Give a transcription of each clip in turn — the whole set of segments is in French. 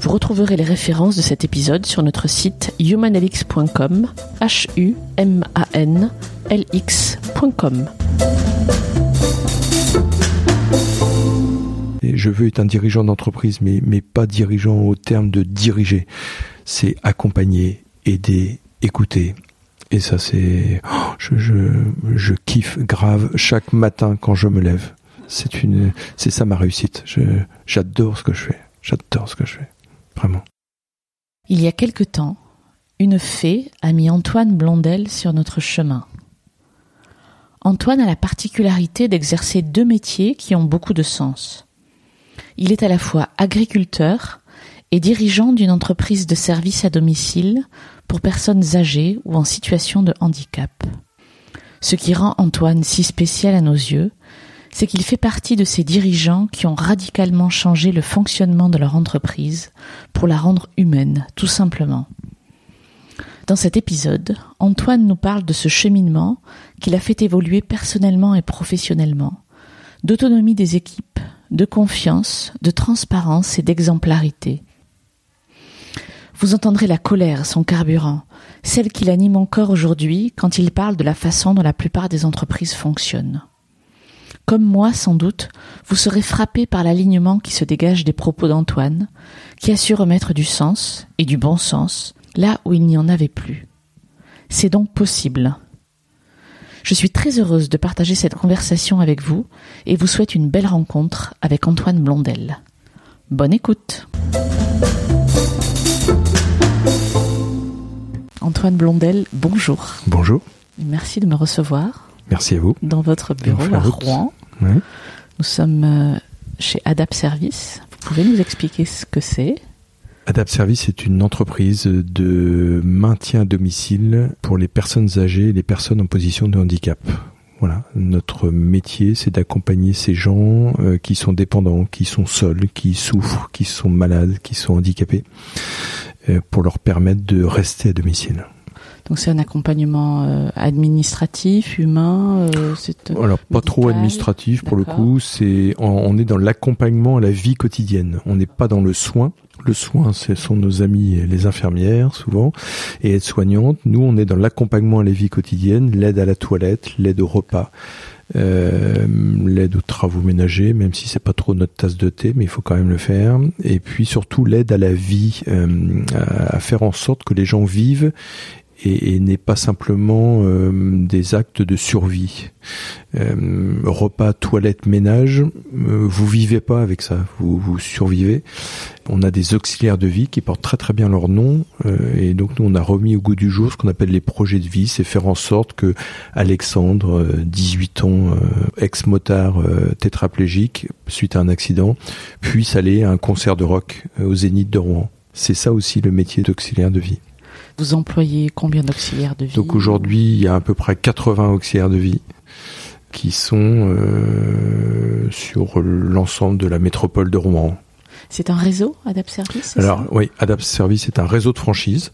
Vous retrouverez les références de cet épisode sur notre site humanlx.com, h u m a n l x.com. Je veux être un dirigeant d'entreprise, mais, mais pas dirigeant au terme de diriger. C'est accompagner, aider, écouter. Et ça, c'est, oh, je, je, kiffe grave chaque matin quand je me lève. C'est c'est ça ma réussite. J'adore ce que je fais. J'adore ce que je fais. Il y a quelque temps, une fée a mis Antoine Blondel sur notre chemin. Antoine a la particularité d'exercer deux métiers qui ont beaucoup de sens. Il est à la fois agriculteur et dirigeant d'une entreprise de services à domicile pour personnes âgées ou en situation de handicap. Ce qui rend Antoine si spécial à nos yeux, c'est qu'il fait partie de ces dirigeants qui ont radicalement changé le fonctionnement de leur entreprise pour la rendre humaine, tout simplement. Dans cet épisode, Antoine nous parle de ce cheminement qu'il a fait évoluer personnellement et professionnellement, d'autonomie des équipes, de confiance, de transparence et d'exemplarité. Vous entendrez la colère, son carburant, celle qui l'anime encore aujourd'hui quand il parle de la façon dont la plupart des entreprises fonctionnent. Comme moi, sans doute, vous serez frappé par l'alignement qui se dégage des propos d'Antoine, qui a su remettre du sens et du bon sens là où il n'y en avait plus. C'est donc possible. Je suis très heureuse de partager cette conversation avec vous et vous souhaite une belle rencontre avec Antoine Blondel. Bonne écoute. Antoine Blondel, bonjour. Bonjour. Merci de me recevoir. Merci à vous. Dans votre bureau à Rouen. Nous sommes euh, chez Adapt Service. Vous pouvez nous expliquer ce que c'est? Adapt Service est une entreprise de maintien à domicile pour les personnes âgées et les personnes en position de handicap. Voilà, notre métier, c'est d'accompagner ces gens euh, qui sont dépendants, qui sont seuls, qui souffrent, qui sont malades, qui sont handicapés, euh, pour leur permettre de rester à domicile. Donc c'est un accompagnement euh, administratif, humain. Euh, c'est Alors pas trop administratif pour le coup. C'est on, on est dans l'accompagnement à la vie quotidienne. On n'est pas dans le soin. Le soin, ce sont nos amis les infirmières souvent et aides-soignantes. Nous, on est dans l'accompagnement à la vie quotidienne, l'aide à la toilette, l'aide au repas, euh, l'aide aux travaux ménagers, même si c'est pas trop notre tasse de thé, mais il faut quand même le faire. Et puis surtout l'aide à la vie, euh, à faire en sorte que les gens vivent et, et n'aient pas simplement euh, des actes de survie. Euh, repas, toilette, ménage, euh, vous vivez pas avec ça, vous, vous survivez. On a des auxiliaires de vie qui portent très très bien leur nom euh, et donc nous on a remis au goût du jour ce qu'on appelle les projets de vie, c'est faire en sorte que Alexandre, euh, 18 ans, ex-motard tétraplégique suite à un accident, puisse aller à un concert de rock au Zénith de Rouen. C'est ça aussi le métier d'auxiliaire de vie. Vous employez combien d'auxiliaires de vie Donc aujourd'hui, il y a à peu près 80 auxiliaires de vie qui sont euh, sur l'ensemble de la métropole de Rouen. C'est un réseau Adapt Service Alors oui, Adapt Service est un réseau de franchise,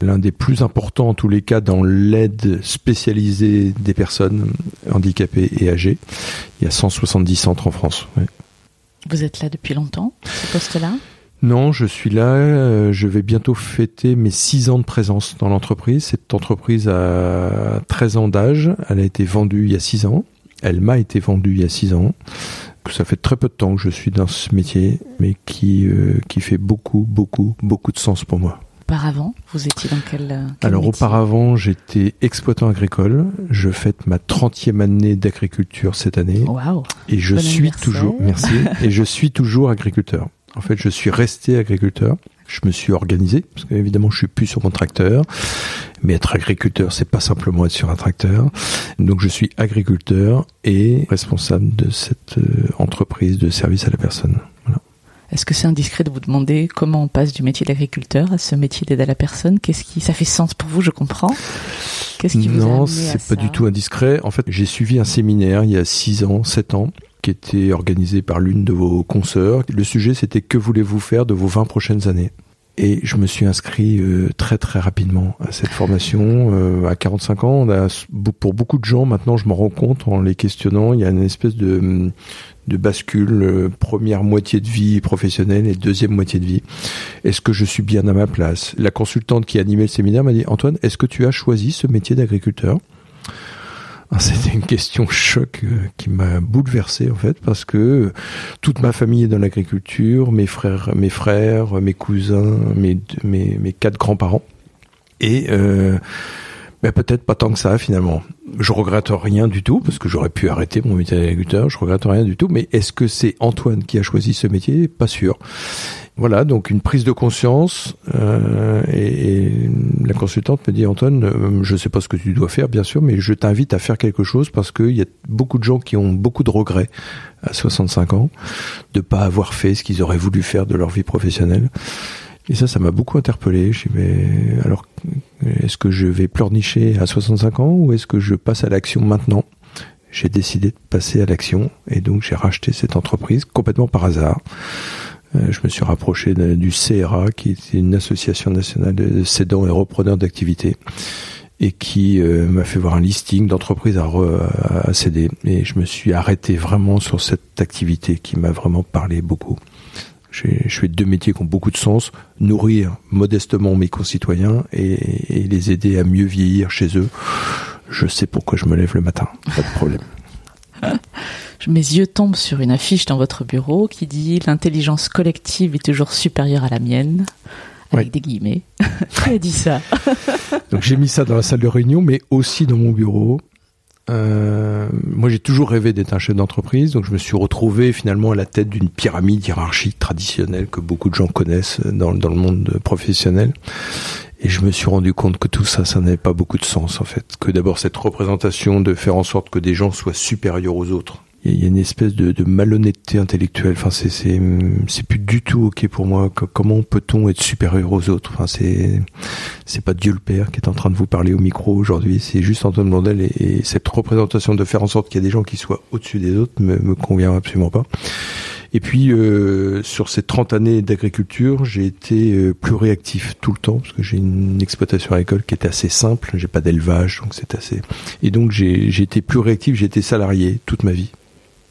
l'un des plus importants en tous les cas dans l'aide spécialisée des personnes handicapées et âgées. Il y a 170 centres en France. oui. Vous êtes là depuis longtemps, ce poste-là? Non, je suis là. euh, Je vais bientôt fêter mes six ans de présence dans l'entreprise. Cette entreprise a 13 ans d'âge. Elle a été vendue il y a six ans. Elle m'a été vendue il y a six ans. Ça fait très peu de temps que je suis dans ce métier, mais qui euh, qui fait beaucoup, beaucoup, beaucoup de sens pour moi. Auparavant, vous étiez dans quel, euh, quel Alors auparavant, j'étais exploitant agricole. Je fête ma 30e année d'agriculture cette année. Waouh Et je Bon suis toujours, merci, et je suis toujours agriculteur. En fait, je suis resté agriculteur. Je me suis organisé, parce qu'évidemment, je suis plus sur mon tracteur. Mais être agriculteur, c'est pas simplement être sur un tracteur. Donc, je suis agriculteur et responsable de cette euh, entreprise de service à la personne. Voilà. Est-ce que c'est indiscret de vous demander comment on passe du métier d'agriculteur à ce métier d'aide à la personne? Qu'est-ce qui ça fait sens pour vous? Je comprends. Qu'est-ce qui vous non, c'est pas du tout indiscret. En fait, j'ai suivi un séminaire il y a 6 ans, 7 ans, qui était organisé par l'une de vos consoeurs. Le sujet, c'était que voulez-vous faire de vos 20 prochaines années? Et je me suis inscrit euh, très très rapidement à cette formation. Euh, à 45 ans, pour beaucoup de gens, maintenant je me rends compte en les questionnant, il y a une espèce de, de bascule, euh, première moitié de vie professionnelle et deuxième moitié de vie. Est-ce que je suis bien à ma place? La consultante qui animait le séminaire m'a dit, Antoine, est-ce que tu as choisi ce métier d'agriculteur? C'était une question choc euh, qui m'a bouleversé en fait parce que toute ma famille est dans l'agriculture, mes frères, mes frères, mes cousins, mes quatre grands-parents et euh, ben peut-être pas tant que ça finalement. Je regrette rien du tout parce que j'aurais pu arrêter mon métier d'agriculteur. Je regrette rien du tout. Mais est-ce que c'est Antoine qui a choisi ce métier? Pas sûr. Voilà, donc une prise de conscience. Euh, et, la consultante me dit Antoine, euh, je sais pas ce que tu dois faire, bien sûr, mais je t'invite à faire quelque chose parce qu'il y a beaucoup de gens qui ont beaucoup de regrets à 65 ans de pas avoir fait ce qu'ils auraient voulu faire de leur vie professionnelle. Et ça, ça m'a beaucoup interpellé. Je mais alors, est-ce que je vais pleurnicher à 65 ans ou est-ce que je passe à l'action maintenant? J'ai décidé de passer à l'action et donc j'ai racheté cette entreprise complètement par hasard. Euh, je me suis rapproché du CRA, qui est une association nationale de cédants et repreneurs d'activités, et qui euh, m'a fait voir un listing d'entreprises à, céder. Et je me suis arrêté vraiment sur cette activité qui m'a vraiment parlé beaucoup. Je fais deux métiers qui ont beaucoup de sens nourrir modestement mes concitoyens et les aider à mieux vieillir chez eux. Je sais pourquoi je me lève le matin, pas de problème. mes yeux tombent sur une affiche dans votre bureau qui dit l'intelligence collective est toujours supérieure à la mienne avec des guillemets. qui a dit ça? Donc j'ai mis ça dans la salle de réunion, mais aussi dans mon bureau. Euh, moi, j'ai toujours rêvé d'être un chef d'entreprise, donc je me suis retrouvé finalement à la tête d'une pyramide hiérarchique traditionnelle que beaucoup de gens connaissent dans, dans le monde professionnel. Et je me suis rendu compte que tout ça, ça n'avait pas beaucoup de sens en fait. Que d'abord cette représentation de faire en sorte que des gens soient supérieurs aux autres, il y a une espèce de, de malhonnêteté intellectuelle. Enfin, c'est c'est c'est plus du tout ok pour moi. Comment peut-on être supérieur aux autres? Enfin, c'est c'est pas Dieu le Père qui est en train de vous parler au micro aujourd'hui. C'est juste Antoine Blondel et, et, cette représentation de faire en sorte qu'il y a des gens qui soient au-dessus des autres me, me convient absolument pas. Et puis euh, sur ces 30 années d'agriculture, j'ai été euh, plus réactif tout le temps parce que j'ai une exploitation agricole qui était assez simple. J'ai pas d'élevage, donc c'est assez. Et donc j'ai été plus réactif. J'ai été salarié toute ma vie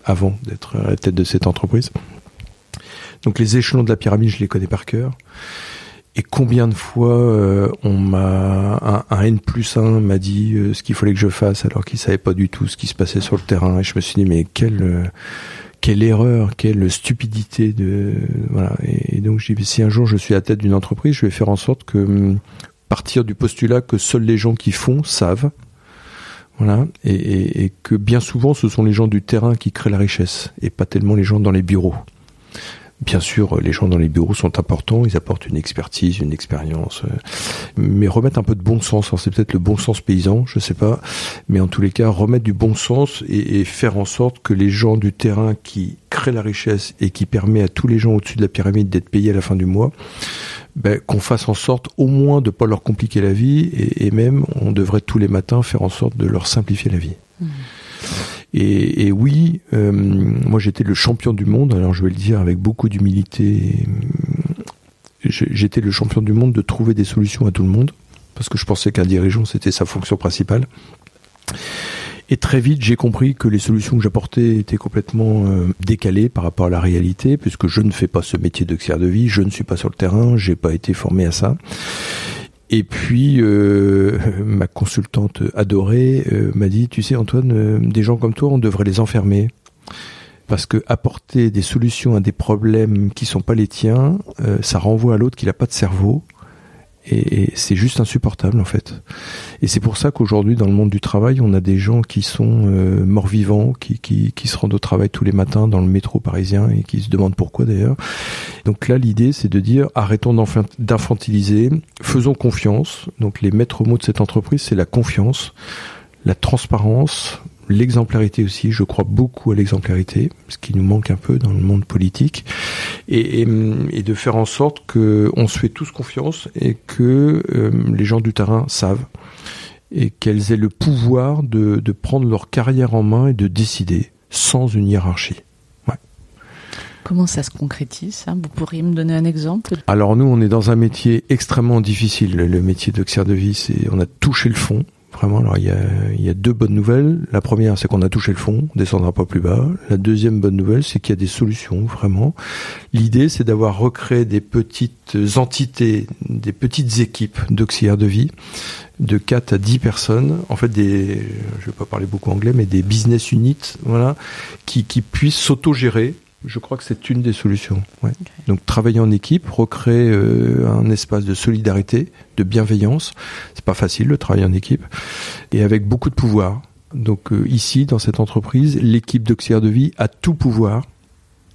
avant d'être à la tête de cette entreprise. Donc les échelons de la pyramide, je les connais par cœur. Et combien de fois euh, on m'a un, N plus 1 m'a dit euh, ce qu'il fallait que je fasse alors qu'il savait pas du tout ce qui se passait sur le terrain et je me suis dit mais quelle euh, quelle erreur, quelle stupidité de voilà et, donc j'ai si un jour je suis à la tête d'une entreprise, je vais faire en sorte que hum, partir du postulat que seuls les gens qui font savent voilà, et, et, que bien souvent ce sont les gens du terrain qui créent la richesse et pas tellement les gens dans les bureaux. Bien sûr, les gens dans les bureaux sont importants, ils apportent une expertise, une expérience, euh, mais remettre un peu de bon sens, c'est peut-être le bon sens paysan, je sais pas, mais en tous les cas, remettre du bon sens et, et, faire en sorte que les gens du terrain qui créent la richesse et qui permet à tous les gens au-dessus de la pyramide d'être payés à la fin du mois, ben, qu'on fasse en sorte au moins de pas leur compliquer la vie et, même on devrait tous les matins faire en sorte de leur simplifier la vie. Mmh. Et, oui, euh, moi j'étais le champion du monde, alors je vais le dire avec beaucoup d'humilité, j'étais le champion du monde de trouver des solutions à tout le monde, parce que je pensais qu'un dirigeant c'était sa fonction principale. Et très vite, j'ai compris que les solutions que j'apportais étaient complètement euh, décalées par rapport à la réalité, puisque je ne fais pas ce métier d'auxiliaire de vie, je ne suis pas sur le terrain, j'ai pas été formé à ça. Et puis, euh, ma consultante adorée euh, m'a dit, tu sais Antoine, des gens comme toi, on devrait les enfermer. Parce que apporter des solutions à des problèmes qui sont pas les tiens, ça renvoie à l'autre qui n'a pas de cerveau et, c'est juste insupportable en fait. Et c'est pour ça qu'aujourd'hui dans le monde du travail, on a des gens qui sont euh, morts vivants, qui, qui, qui, se rendent au travail tous les matins dans le métro parisien et qui se demandent pourquoi d'ailleurs. Donc là, l'idée, c'est de dire arrêtons d'infantiliser, faisons confiance. Donc les maîtres mots de cette entreprise, c'est la confiance, la transparence, l'exemplarité aussi. Je crois beaucoup à l'exemplarité, ce qui nous manque un peu dans le monde politique, et, et, de faire en sorte que on se fait tous confiance et que euh, les gens du terrain savent et qu'elles aient le pouvoir de, de prendre leur carrière en main et de décider sans une hiérarchie. Comment ça se concrétise hein Vous pourriez me donner un exemple? Alors nous, on est dans un métier extrêmement difficile. Le métier d'auxiliaire de vie, c'est on a touché le fond. Vraiment, alors il y a, deux bonnes nouvelles. La première, c'est qu'on a touché le fond, on descendra pas plus bas. La deuxième bonne nouvelle, c'est qu'il y a des solutions, vraiment. L'idée, c'est d'avoir recréé des petites entités, des petites équipes d'auxiliaires de vie de 4 à 10 personnes, en fait des, je vais pas parler beaucoup anglais, mais des business units, voilà, qui, qui puissent s'auto-gérer je crois que c'est une des solutions. Donc travailler en équipe, recréer euh, un espace de solidarité, de bienveillance. C'est pas facile le travail en équipe et avec beaucoup de pouvoir. Donc euh, ici, dans cette entreprise, l'équipe d'auxiliaire de vie a tout pouvoir,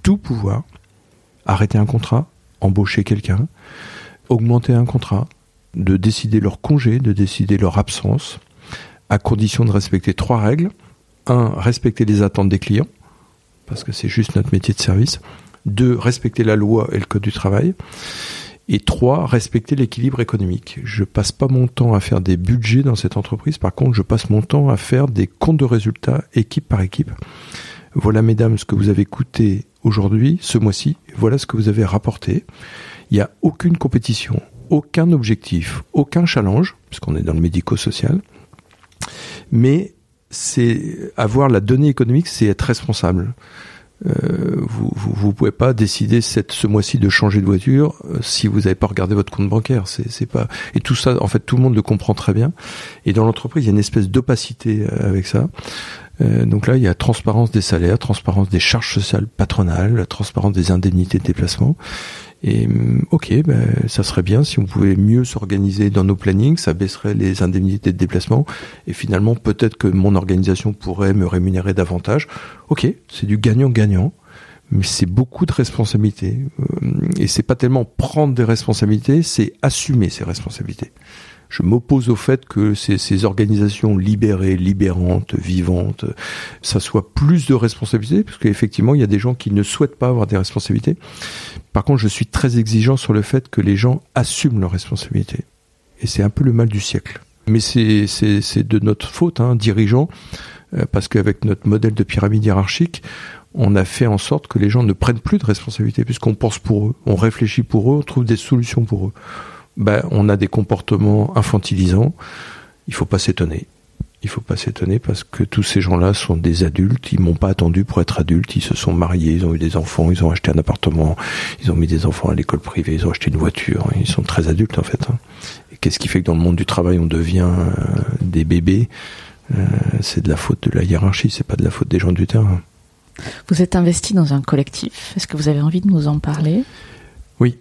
tout pouvoir. Arrêter un contrat, embaucher quelqu'un, augmenter un contrat, de décider leur congé, de décider leur absence, à condition de respecter trois règles. Un, respecter les attentes des clients parce que c'est juste notre métier de service. Deux, respecter la loi et le code du travail. Et trois, respecter l'équilibre économique. Je passe pas mon temps à faire des budgets dans cette entreprise. Par contre, je passe mon temps à faire des comptes de résultats équipe par équipe. Voilà, mesdames, ce que vous avez coûté aujourd'hui, ce mois-ci. Voilà ce que vous avez rapporté. Il n'y a aucune compétition, aucun objectif, aucun challenge, puisqu'on est dans le médico-social. Mais c'est avoir la donnée économique, c'est être responsable. Euh, vous, vous, pouvez pas décider cette, ce mois-ci de changer de voiture euh, si vous n'avez pas regardé votre compte bancaire. C'est, c'est pas et tout ça, en fait, tout le monde le comprend très bien. Et dans l'entreprise, il y a une espèce d'opacité euh, avec ça. Euh, donc là, il y a transparence des salaires, transparence des charges sociales patronales, transparence des indemnités de déplacement. Et mm, ok, ben, ça serait bien si on pouvait mieux s'organiser dans nos plannings, ça baisserait les indemnités de déplacement, et finalement peut-être que mon organisation pourrait me rémunérer davantage. Ok, c'est du gagnant-gagnant, mais c'est beaucoup de responsabilités. Euh, et c'est pas tellement prendre des responsabilités, c'est assumer ces responsabilités je m'oppose au fait que ces, ces, organisations libérées, libérantes, vivantes, ça soit plus de responsabilités, parce qu'effectivement, il y a des gens qui ne souhaitent pas avoir des responsabilités. Par contre, je suis très exigeant sur le fait que les gens assument leurs responsabilités. Et c'est un peu le mal du siècle. Mais c'est de notre faute, hein, dirigeants, euh, parce qu'avec notre modèle de pyramide hiérarchique, on a fait en sorte que les gens ne prennent plus de responsabilités, puisqu'on pense pour eux, on réfléchit pour eux, on trouve des solutions pour eux ben, on a des comportements infantilisants. Il faut pas s'étonner. Il faut pas s'étonner parce que tous ces gens-là sont des adultes. Ils m'ont pas attendu pour être adultes. Ils se sont mariés, ils ont eu des enfants, ils ont acheté un appartement, ils ont mis des enfants à l'école privée, ils ont acheté une voiture. Ils sont très adultes en fait. Hein. Et qu'est-ce qui fait que dans le monde du travail on devient euh, des bébés? Euh, C'est de la faute de la hiérarchie. C'est pas de la faute des gens du terrain. Vous êtes investi dans un collectif. Est-ce que vous avez envie de nous en parler? Oui,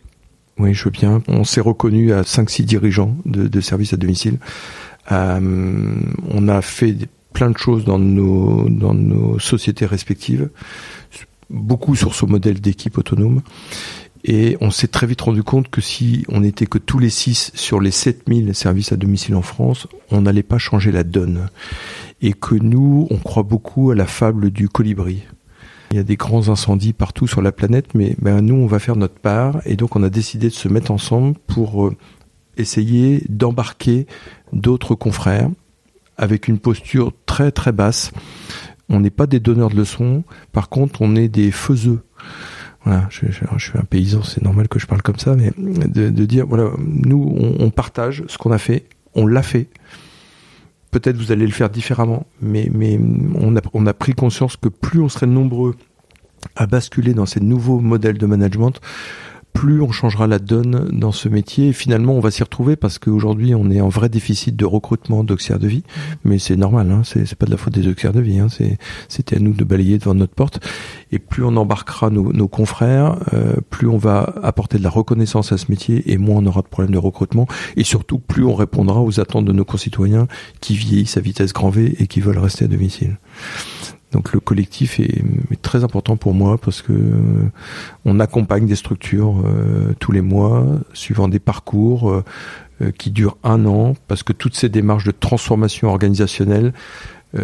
oui, je veux bien. On s'est reconnu à 5-6 dirigeants de, de, services à domicile. Euh, on a fait plein de choses dans nos, dans nos sociétés respectives, beaucoup sur ce modèle d'équipe autonome. Et on s'est très vite rendu compte que si on n'était que tous les 6 sur les 7000 services à domicile en France, on n'allait pas changer la donne. Et que nous, on croit beaucoup à la fable du colibri. Il y a des grands incendies partout sur la planète, mais ben, nous, on va faire notre part. Et donc, on a décidé de se mettre ensemble pour euh, essayer d'embarquer d'autres confrères avec une posture très très basse. On n'est pas des donneurs de leçons, par contre, on est des faiseux. Voilà, je, suis un paysan, c'est normal que je parle comme ça, mais de, dire, voilà, nous, on, partage ce qu'on a fait, on l'a fait, peut-être vous allez le faire différemment, mais, on a pris conscience que plus on serait nombreux à basculer dans ces nouveaux modèles de management, plus on changera la donne dans ce métier. Et finalement, on va s'y retrouver parce qu'aujourd'hui, on est en vrai déficit de recrutement d'auxiliaires de vie. Mais c'est normal, hein, c'est pas de la faute des auxiliaires de vie. Hein, C'était à nous de balayer devant notre porte. Et plus on embarquera nos, nos confrères, euh, plus on va apporter de la reconnaissance à ce métier et moins on aura de problèmes de recrutement. Et surtout, plus on répondra aux attentes de nos concitoyens qui vieillissent à vitesse grand V et qui veulent rester à domicile. Donc le collectif est, très important pour moi parce que euh, on accompagne des structures euh, tous les mois, suivant des parcours euh, qui durent un an, parce que toutes ces démarches de transformation organisationnelle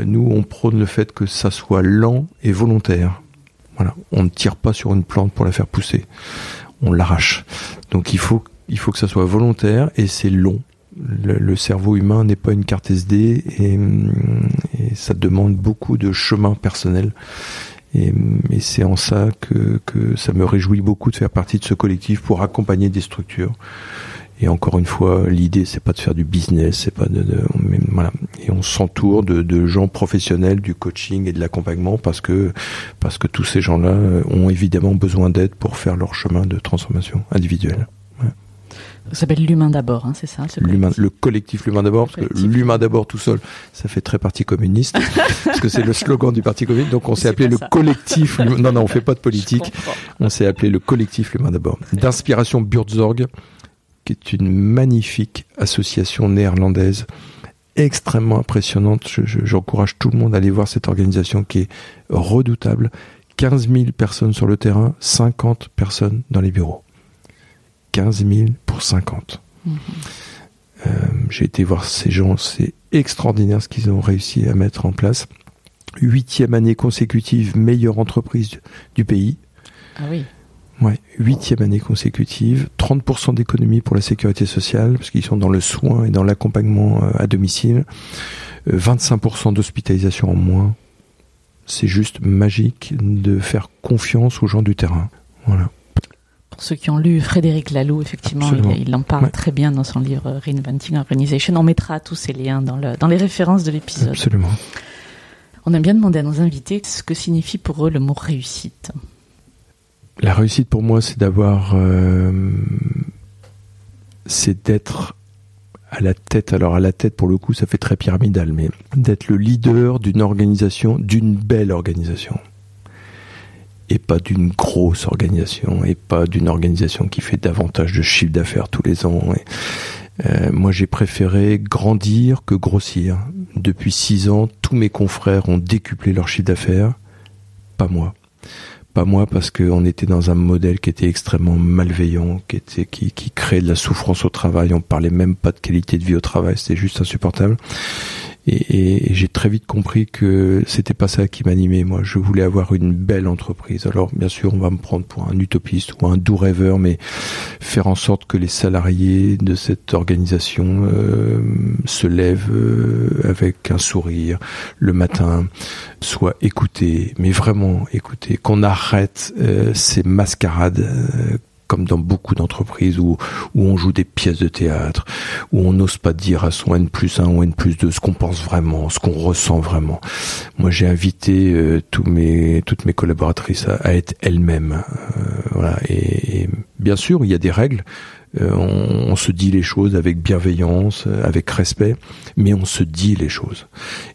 nous, on prône le fait que ça soit lent et volontaire. Voilà, on ne tire pas sur une plante pour la faire pousser, on l'arrache. Donc il faut, il faut que ça soit volontaire et c'est long. Le, cerveau humain n'est pas une carte SD et, et, ça demande beaucoup de chemin personnel. Et, et c'est en ça que, que ça me réjouit beaucoup de faire partie de ce collectif pour accompagner des structures et encore une fois, l'idée c'est pas de faire du business, c'est pas de, voilà. Et on s'entoure de, de, gens professionnels du coaching et de l'accompagnement parce que parce que tous ces gens-là ont évidemment besoin d'aide pour faire leur chemin de transformation individuelle. Ça s'appelle l'humain d'abord, hein, c'est ça Le collectif l'humain d'abord, parce que l'humain d'abord tout seul, ça fait très parti communiste, parce que c'est le slogan du parti communiste. Donc on s'est appelé le collectif. Non, non, on fait pas de politique. On s'est appelé le collectif l'humain d'abord. D'inspiration Burzorg, qui est une magnifique association néerlandaise extrêmement impressionnante. J'encourage tout le monde à aller voir cette organisation qui est redoutable. 15 000 personnes sur le terrain, 50 personnes dans les bureaux. 15 000 pour 50. Mm-hmm. Euh, j'ai été voir ces gens, c'est extraordinaire ce qu'ils ont réussi à mettre en place. Huitième année consécutive, meilleure entreprise du pays. Ah oui. Ouais, huitième année consécutive, 30% d'économie pour la sécurité sociale, parce qu'ils sont dans le soin et dans l'accompagnement euh, à domicile, 25% euh, d'hospitalisation en moins. C'est juste magique de faire confiance aux gens du terrain. Voilà. Pour ceux qui ont lu Frédéric Laloux, effectivement, il, en parle très bien dans son livre Reinventing Organization. On mettra tous ces liens dans, le, dans les références de l'épisode. Absolument. On a bien demandé à nos invités ce que signifie pour eux le mot réussite. La réussite pour moi, c'est d'avoir, euh, c'est d'être à la tête. Alors à la tête, pour le coup, ça fait très pyramidal, mais d'être le leader d'une organisation, d'une belle organisation, et pas d'une grosse organisation, et pas d'une organisation qui fait davantage de chiffre d'affaires tous les ans. Euh, moi, j'ai préféré grandir que grossir. Depuis six ans, tous mes confrères ont décuplé leur chiffre d'affaires, pas moi pas moi parce qu'on était dans un modèle qui était extrêmement malveillant, qui était qui, qui créait de la souffrance au travail. On parlait même pas de qualité de vie au travail, c'était juste insupportable. Et, j'ai très vite compris que c'était pas ça qui m'animait. Moi, je voulais avoir une belle entreprise. Alors, bien sûr, on va me prendre pour un utopiste ou un doux rêveur, mais faire en sorte que les salariés de cette organisation euh, se lèvent euh, avec un sourire le matin, soient écoutés, mais vraiment écoutés, qu'on arrête euh, ces mascarades comme dans beaucoup d'entreprises où, où on joue des pièces de théâtre, où on n'ose pas dire à son N plus 1 ou N plus 2 ce qu'on pense vraiment, ce qu'on ressent vraiment. Moi, j'ai invité euh, tous mes, toutes mes collaboratrices à, être elles-mêmes. Euh, voilà. et, bien sûr, il y a des règles. Euh, on, se dit les choses avec bienveillance, euh, avec respect, mais on se dit les choses.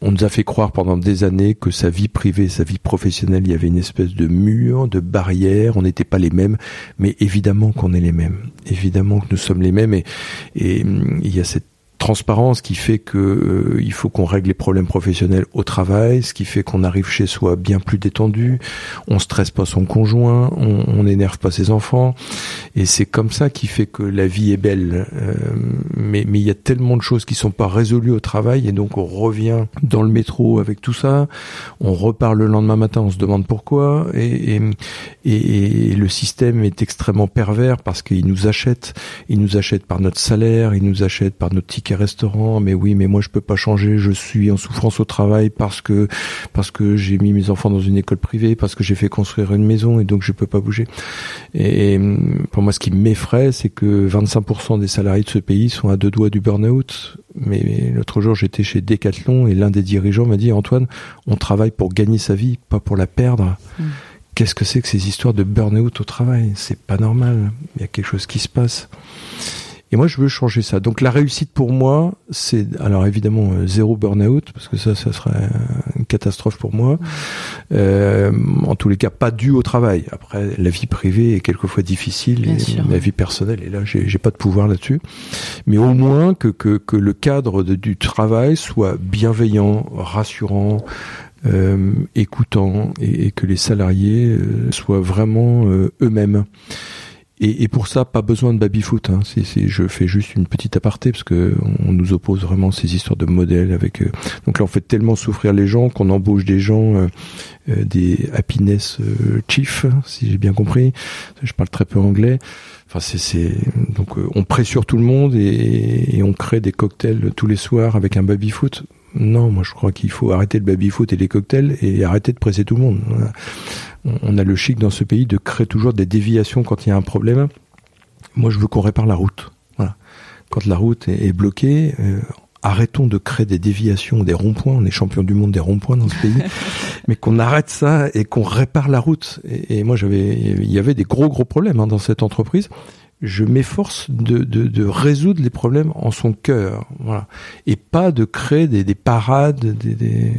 On nous a fait croire pendant des années que sa vie privée, sa vie professionnelle, il y avait une espèce de mur, de barrière, on n'était pas les mêmes, mais évidemment qu'on est les mêmes. Évidemment que nous sommes les mêmes et, et hum, il y a cette transparence qui fait que euh, il faut qu'on règle les problèmes professionnels au travail, ce qui fait qu'on arrive chez soi bien plus détendu, on stresse pas son conjoint, on, on énerve pas ses enfants, et c'est comme ça qui fait que la vie est belle. Euh, mais mais il y a tellement de choses qui sont pas résolues au travail, et donc on revient dans le métro avec tout ça, on repart le lendemain matin, on se demande pourquoi, et, et, et, et le système est extrêmement pervers parce qu'il nous achète, il nous achète par notre salaire, il nous achète par notre ticket restaurant, mais oui, mais moi je peux pas changer, je suis en souffrance au travail parce que parce que j'ai mis mes enfants dans une école privée, parce que j'ai fait construire une maison et donc je peux pas bouger. Et pour moi, ce qui m'effraie, c'est que 25% des salariés de ce pays sont à deux doigts du burn-out. Mais l'autre jour, j'étais chez Decathlon et l'un des dirigeants m'a dit Antoine, on travaille pour gagner sa vie, pas pour la perdre. Mm. Qu'est-ce que c'est que ces histoires de burn-out au travail? C'est pas normal. Il y a quelque chose qui se passe. Et moi, je veux changer ça. Donc la réussite pour moi, c'est alors évidemment euh, zéro burn-out parce que ça, ça serait une catastrophe pour moi. Euh, en tous les cas, pas dû au travail. Après, la vie privée est quelquefois difficile et la vie personnelle. Et là, j'ai pas de pouvoir là-dessus. Mais au moins que que, que le cadre du travail soit bienveillant, rassurant. Euh, écoutant et, que les salariés euh, soient vraiment eux-mêmes Et, pour ça, pas besoin de baby-foot. Hein. je fais juste une petite aparté parce que on nous oppose vraiment ces histoires de modèles. Avec euh, donc là, on fait tellement souffrir les gens qu'on embauche des gens, euh, euh, des happiness chief, si j'ai bien compris. Je parle très peu anglais. Enfin, c'est donc on pressure tout le monde et, et, on crée des cocktails tous les soirs avec un baby-foot. Non, moi je crois qu'il faut arrêter le baby-foot et les cocktails et arrêter de presser tout le monde on a le chic dans ce pays de créer toujours des déviations quand il y a un problème. Moi, je veux qu'on répare la route. Voilà. Quand la route est, bloquée, euh, arrêtons de créer des déviations, des ronds-points. On est champion du monde des ronds-points dans ce pays, mais qu'on arrête ça et qu'on répare la route. Et, moi, j'avais, il y avait des gros gros problèmes hein, dans cette entreprise. Je m'efforce de, de, résoudre les problèmes en son cœur, voilà, et pas de créer des, des parades, des, des.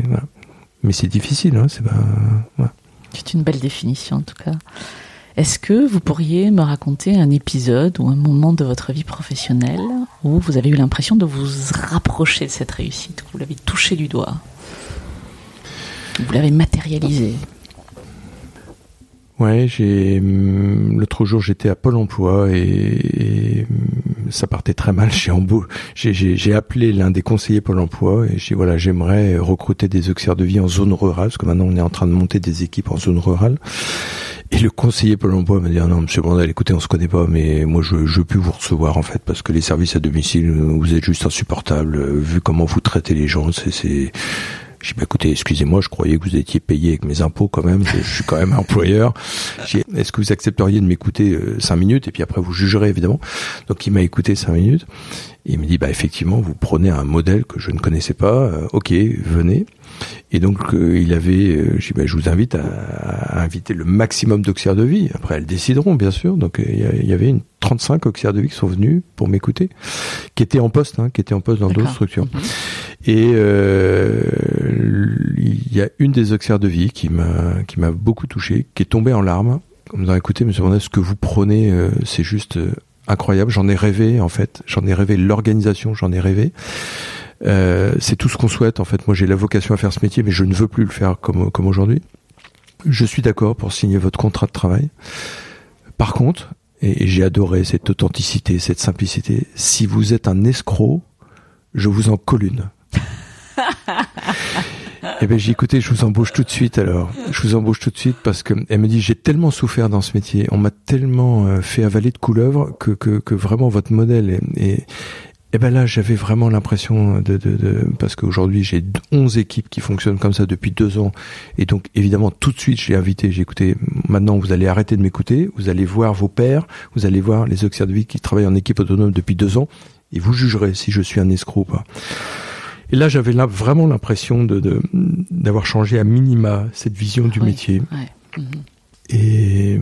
Mais c'est difficile, hein, c'est une belle définition en tout cas. Est-ce que vous pourriez me raconter un épisode ou un moment de votre vie professionnelle où vous avez eu l'impression de vous rapprocher de cette réussite, vous l'avez touché du doigt, vous l'avez matérialisé Ouais, j'ai hum, l'autre jour j'étais à Pôle Emploi et, hum, ça partait très mal. J'ai j'ai appelé l'un des conseillers Pôle Emploi et j'ai voilà j'aimerais recruter des auxiliaires de vie en zone rurale parce que maintenant on est en train de monter des équipes en zone rurale. Et le conseiller Pôle Emploi m'a dit ah non Monsieur Brandel, écoutez on se connaît pas mais moi je je plus vous recevoir en fait parce que les services à domicile vous êtes juste insupportable vu comment vous traitez les gens c'est j'ai dit, bah, écoutez, excusez-moi, je croyais que vous étiez payé avec mes impôts quand même. Je, suis quand même employeur. Est-ce que vous accepteriez de m'écouter euh, cinq minutes? Et puis après vous jugerez évidemment. Donc il m'a écouté cinq minutes. Et il me dit, bah effectivement, vous prenez un modèle que je ne connaissais pas. Euh, ok, venez. Et donc euh, il avait, euh, je, bah, je vous invite à, inviter le maximum d'auxiliaires de vie. Après elles décideront bien sûr. Donc il y avait une 35 auxiliaires de vie qui sont venus pour m'écouter, qui étaient en poste, hein, qui étaient en poste dans d'autres structures. Mhm. Et euh, il y a une des auxiliaires de vie qui m'a qui m'a beaucoup touché, qui est tombée en larmes. En me disant écoutez Monsieur ce que vous prenez, c'est juste incroyable. J'en ai rêvé en fait. J'en ai rêvé l'organisation. J'en ai rêvé. Euh, c'est tout ce qu'on souhaite en fait. Moi j'ai la vocation à faire ce métier, mais je ne veux plus le faire comme, comme aujourd'hui. Je suis d'accord pour signer votre contrat de travail. Par contre, et j'ai adoré cette authenticité, cette simplicité, si vous êtes un escroc, je vous en colle une. Eh ben j'ai écouté, je vous embauche tout de suite alors. Je vous embauche tout de suite parce que elle me dit j'ai tellement souffert dans ce métier, on m'a tellement euh, fait avaler de couleuvres que, que, vraiment votre modèle est, et eh ben là, j'avais vraiment l'impression de, de, de, parce qu'aujourd'hui j'ai 11 équipes qui fonctionnent comme ça depuis deux ans, et donc évidemment tout de suite j'ai invité, j'ai écouté. Maintenant, vous allez arrêter de m'écouter, vous allez voir vos pairs, vous allez voir les auxiliaires de vie qui travaillent en équipe autonome depuis deux ans, et vous jugerez si je suis un escroc ou pas. Et là, j'avais là vraiment l'impression de d'avoir changé à minima cette vision du métier. Ouais. Et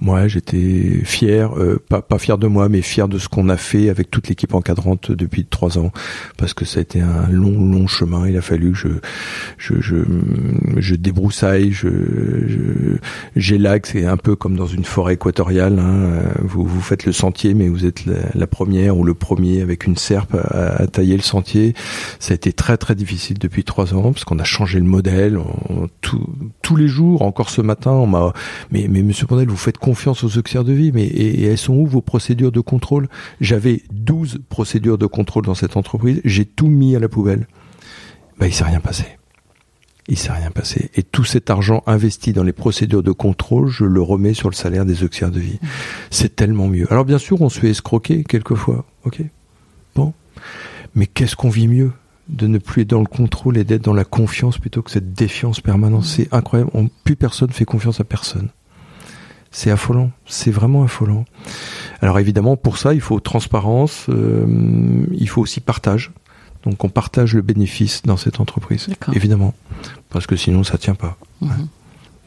moi, j'étais fier, euh, pas, fier de moi, mais fier de ce qu'on a fait avec toute l'équipe encadrante depuis trois ans, parce que ça a été un long, long chemin. Il a fallu que je, je, je, débroussaille, je, j'élague. C'est un peu comme dans une forêt équatoriale. Hein. Vous, vous faites le sentier, mais vous êtes la, première ou le premier avec une serpe à, tailler le sentier. Ça a été très, très difficile depuis trois ans, parce qu'on a changé le modèle. tous les jours, encore ce matin, on m'a, mais, mais Monsieur Pondel, vous faites confiance aux auxiliaires de vie, mais elles sont où vos procédures de contrôle? J'avais 12 procédures de contrôle dans cette entreprise, j'ai tout mis à la poubelle. Bah, il s'est rien passé. Il s'est rien passé. Et tout cet argent investi dans les procédures de contrôle, je le remets sur le salaire des auxiliaires de vie. C'est tellement mieux. Alors bien sûr, on se fait escroquer quelquefois. Ok? Bon. Mais qu'est-ce qu'on vit mieux? De ne plus être dans le contrôle et d'être dans la confiance plutôt que cette défiance permanente. C'est incroyable. plus personne fait confiance à personne. C'est affolant, c'est vraiment affolant. Alors évidemment, pour ça, il faut transparence, euh, il faut aussi partage. Donc on partage le bénéfice dans cette entreprise, évidemment, parce que sinon ça tient pas. Mhm.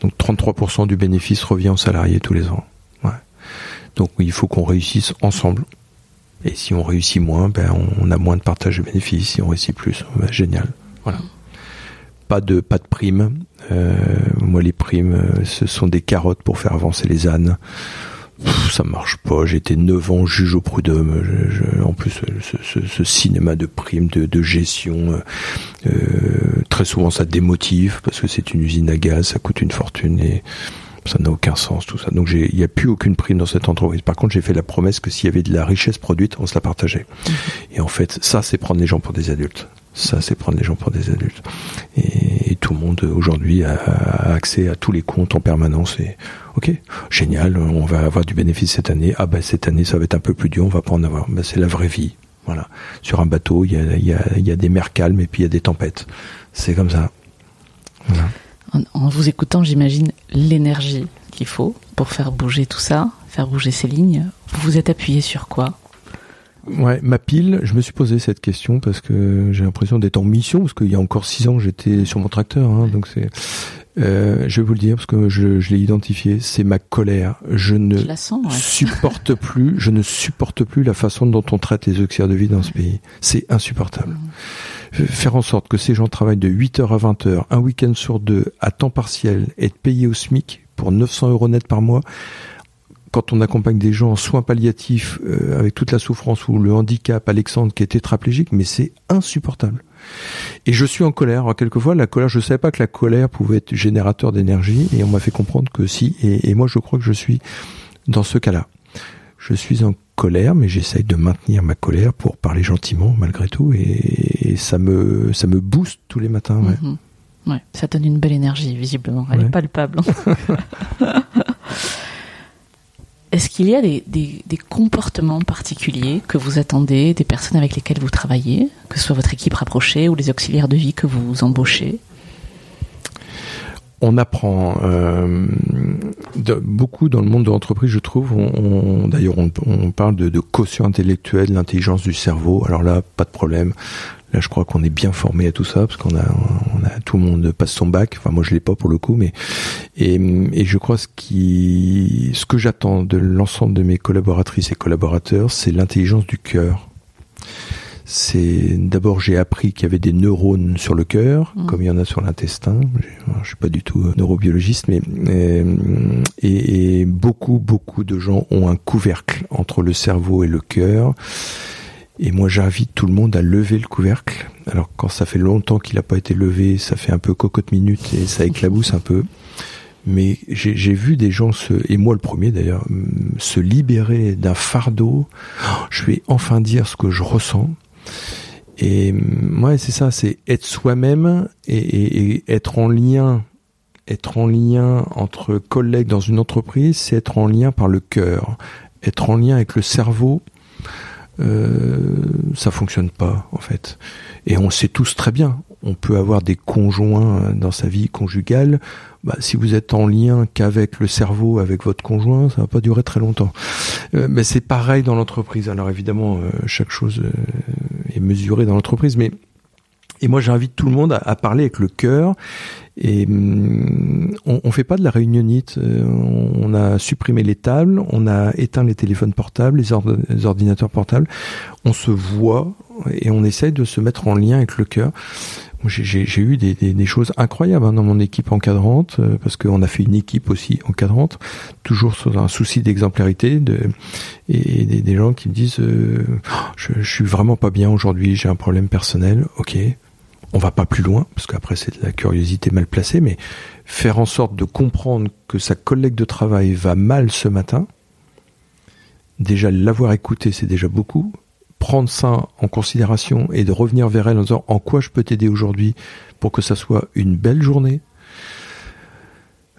Donc 33% du bénéfice revient aux salariés tous les ans. Ouais. Donc il faut qu'on réussisse ensemble. Et si on réussit moins, ben on a moins de partage de bénéfices. Si on réussit plus, ben, génial. Voilà. Mhm pas de pas de primes. Euh, moi, les primes, euh, ce sont des carottes pour faire avancer les ânes. ça marche pas. J'ai été 9 ans juge au prud'homme. en plus, ce, cinéma de primes, de, gestion, euh, très souvent ça démotive parce que c'est une usine à gaz, ça coûte une fortune et Ça n'a aucun sens tout ça. Donc il n'y a plus aucune prime dans cette entreprise. Par contre, j'ai fait la promesse que s'il y avait de la richesse produite, on se la partageait. Mhm. Et en fait, ça, c'est prendre les gens pour des adultes. Ça, c'est prendre les gens pour des adultes. Et, tout le monde aujourd'hui a, accès à tous les comptes en permanence. Et ok, génial, on va avoir du bénéfice cette année. Ah ben cette année, ça va être un peu plus dur, on va pas en avoir. Ben, c'est la vraie vie. Voilà. Sur un bateau, il y a, des mers calmes et puis il y a des tempêtes. C'est comme ça. En, vous écoutant, j'imagine l'énergie qu'il faut pour faire bouger tout ça, faire bouger ces lignes. Vous vous êtes appuyé sur quoi? Ouais, ma pile, je me suis posé cette question parce que j'ai l'impression d'être en mission, parce qu'il y a encore six ans, j'étais sur mon tracteur, hein, donc c'est. Euh, je vais vous le dire parce que je, je l'ai identifié, c'est ma colère. Je ne supporte plus, je ne supporte plus la façon dont on traite les auxiliaires de vie dans ce pays. C'est insupportable. Mmh. Faire en sorte que ces gens travaillent de 8h à 20h, un week-end sur deux, à temps partiel, être payés au SMIC pour 900 euros net par mois, quand on accompagne des gens en soins palliatifs euh, avec toute la souffrance ou le handicap, Alexandre qui est tétraplégique, mais c'est insupportable. Et je suis en colère. Alors, quelquefois, la colère, je ne savais pas que la colère pouvait être générateur d'énergie, et on m'a fait comprendre que si. Et, moi, je crois que je suis dans ce cas-là. Je suis en colère, mais j'essaye de maintenir ma colère pour parler gentiment, malgré tout, et, ça me ça me booste tous les matins. Ouais. Mm-hmm. ouais ça donne une belle énergie, visiblement. Elle est palpable. Est-ce qu'il y a des, comportements particuliers que vous attendez des personnes avec lesquelles vous travaillez, que ce soit votre équipe rapprochée ou les auxiliaires de vie que vous embauchez? On apprend euh, beaucoup dans le monde de l'entreprise, je trouve. D'ailleurs, on, parle de, de quotient intellectuel, l'intelligence du cerveau. Alors là, pas de problème. Là, je crois qu'on est bien formé à tout ça parce qu'on a, on a tout le monde passe son bac. Enfin, moi, je l'ai pas pour le coup, mais et, et je crois ce qui, ce que j'attends de l'ensemble de mes collaboratrices et collaborateurs, c'est l'intelligence du cœur. C'est d'abord j'ai appris qu'il y avait des neurones sur le cœur, mmh. comme il y en a sur l'intestin. Je suis pas du tout neurobiologiste, mais et, et beaucoup beaucoup de gens ont un couvercle entre le cerveau et le cœur et moi, j'invite tout le monde à lever le couvercle. Alors, quand ça fait longtemps qu'il n'a pas été levé, ça fait un peu cocotte minute et ça éclabousse un peu. Mais j'ai vu des gens se, et moi le premier d'ailleurs, se libérer d'un fardeau. Je vais enfin dire ce que je ressens. Et ouais, c'est ça, c'est être soi-même et, et, et, être en lien, être en lien entre collègues dans une entreprise, c'est être en lien par le cœur, être en lien avec le cerveau euh, ça fonctionne pas en fait. Et on sait tous très bien, on peut avoir des conjoints dans sa vie conjugale. Bah, si vous êtes en lien qu'avec le cerveau, avec votre conjoint, ça va pas durer très longtemps. Euh, mais c'est pareil dans l'entreprise. Alors évidemment, euh, chaque chose est mesurée dans l'entreprise, mais et moi, j'invite tout le monde à, parler avec le cœur. Et hum, on, on fait pas de la réunionite. Euh, on a supprimé les tables, on a éteint les téléphones portables, les, ordinateurs portables. On se voit et on essaye de se mettre en lien avec le cœur. J'ai eu des, des, choses incroyables hein, dans mon équipe encadrante, euh, parce qu'on a fait une équipe aussi encadrante, toujours sur un souci d'exemplarité, de, et des, gens qui me disent euh, je, je suis vraiment pas bien aujourd'hui, j'ai un problème personnel. Ok, on va pas plus loin, parce qu'après c'est de la curiosité mal placée, mais faire en sorte de comprendre que sa collègue de travail va mal ce matin, déjà l'avoir écouté, c'est déjà beaucoup. Prendre ça en considération et de revenir vers elle en disant en quoi je peux t'aider aujourd'hui pour que ça soit une belle journée?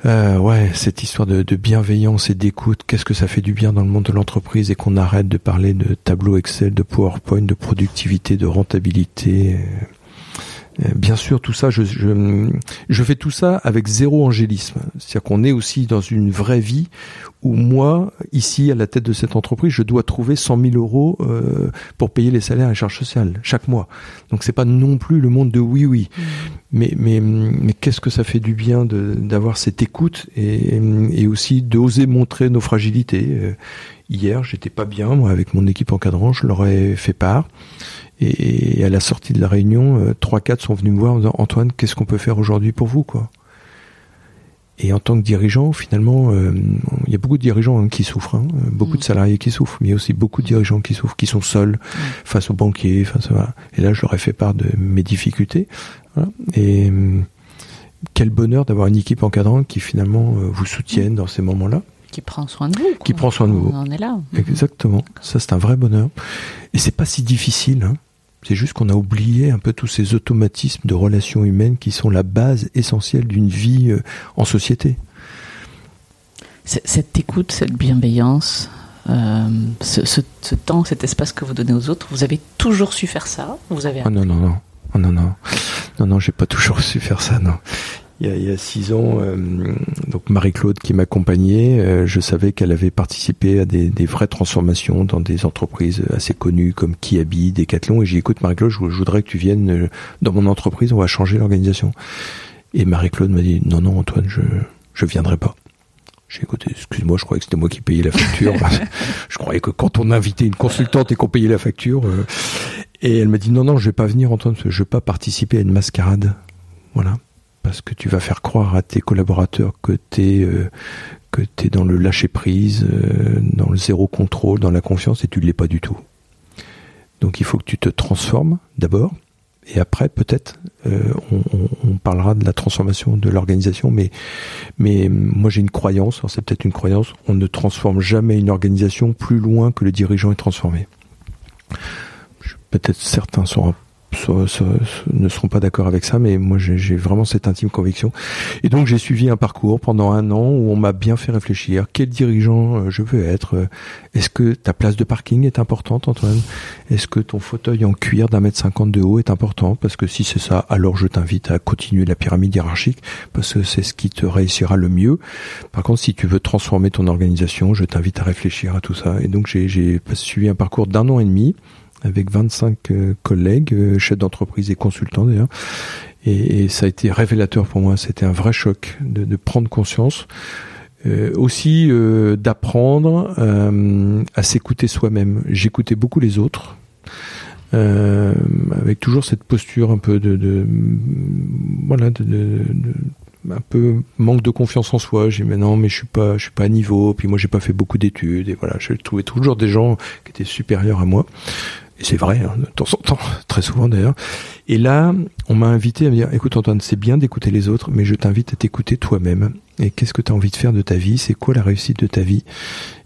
Euh, ouais, cette histoire de, bienveillance et d'écoute, qu'est-ce que ça fait du bien dans le monde de l'entreprise et qu'on arrête de parler de tableau Excel, de PowerPoint, de productivité, de rentabilité. Euh, bien sûr, tout ça, je, je, je, fais tout ça avec zéro angélisme. C'est-à-dire qu'on est aussi dans une vraie vie où moi, ici, à la tête de cette entreprise, je dois trouver 100 000 euros euh, pour payer les salaires et les charges sociales chaque mois. Donc c'est pas non plus le monde de oui oui. Mmh. Mais mais mais qu'est-ce que ça fait du bien d'avoir cette écoute et, et aussi d'oser montrer nos fragilités. Euh, hier, j'étais pas bien moi avec mon équipe encadrant, je leur ai fait part. Et, à la sortie de la réunion, euh, trois, quatre sont venus me voir en disant Antoine, qu'est-ce qu'on peut faire aujourd'hui pour vous, quoi? Et en tant que dirigeant, finalement, euh, il y a beaucoup de dirigeants hein, qui souffrent, hein, beaucoup de mm. salariés qui souffrent, mais il y a aussi beaucoup de dirigeants qui souffrent, qui sont seuls mm. face aux banquiers, face à... Et là, je leur ai fait part de mes difficultés. Et quel bonheur d'avoir une équipe encadrante qui finalement vous soutienne dans ces moments-là. Qui prend soin de vous. Qui prend soin de vous. On en est là. Exactement. Ça, c'est un vrai bonheur. Et c'est pas si difficile. Hein. C'est juste qu'on a oublié un peu tous ces automatismes de relations humaines qui sont la base essentielle d'une vie en société. Cette écoute, cette bienveillance, euh, ce, temps, cet espace que vous donnez aux autres, vous avez toujours su faire ça? Vous avez oh non, non, non, oh non, non, non, non, j'ai pas toujours su faire ça, non. Il y a, il y a six ans, euh, donc Marie-Claude qui m'accompagnait, euh, je savais qu'elle avait participé à des, des, vraies transformations dans des entreprises assez connues comme Kiabi, Decathlon, et j'ai dit écoute Marie-Claude, je, je, voudrais que tu viennes dans mon entreprise, on va changer l'organisation. Et Marie-Claude m'a dit non, non Antoine, je je viendrai pas. J'ai écouté, excuse-moi, je croyais que c'était moi qui payais la facture. je croyais que quand on invitait une consultante et qu'on payait la facture. Euh, et elle m'a dit non, non, je vais pas venir, Antoine, je vais pas participer à une mascarade. Voilà. Parce que tu vas faire croire à tes collaborateurs que t'es, euh, que t'es dans le lâcher prise, euh, dans le zéro contrôle, dans la confiance et tu ne l'es pas du tout. Donc il faut que tu te transformes d'abord et après peut-être euh, on, parlera de la transformation de l'organisation, mais mais moi j'ai une croyance, c'est peut-être une croyance, on ne transforme jamais une organisation plus loin que le dirigeant est transformé. Peut-être certains seront ne seront pas d'accord avec ça, mais moi j'ai vraiment cette intime conviction. Et donc j'ai suivi un parcours pendant un an où on m'a bien fait réfléchir. Quel dirigeant euh, je veux être Est-ce que ta place de parking est importante, Antoine? Est-ce que ton fauteuil en cuir d'un mètre cinquante de haut est important? Parce que si c'est ça, alors je t'invite à continuer la pyramide hiérarchique parce que c'est ce qui te réussira le mieux. Par contre, si tu veux transformer ton organisation, je t'invite à réfléchir à tout ça. Et donc j'ai suivi un parcours d'un an et demi avec 25 euh, collègues, euh, chefs d'entreprise et consultants d'ailleurs. Et, ça a été révélateur pour moi. C'était un vrai choc de, prendre conscience. Euh, aussi d'apprendre à s'écouter soi-même. J'écoutais beaucoup les autres, avec toujours cette posture un peu de, voilà, de, un peu manque de confiance en soi. J'ai mais non, mais je suis pas, je suis pas à niveau. Puis moi, j'ai pas fait beaucoup d'études. Et voilà, je trouvais toujours des gens qui étaient supérieurs à moi. Et c'est vrai, hein, de temps en temps, très souvent d'ailleurs. Et là, on m'a invité à me dire, écoute Antoine, c'est bien d'écouter les autres, mais je t'invite à t'écouter toi-même. Et qu'est-ce que tu as envie de faire de ta vie? C'est quoi la réussite de ta vie?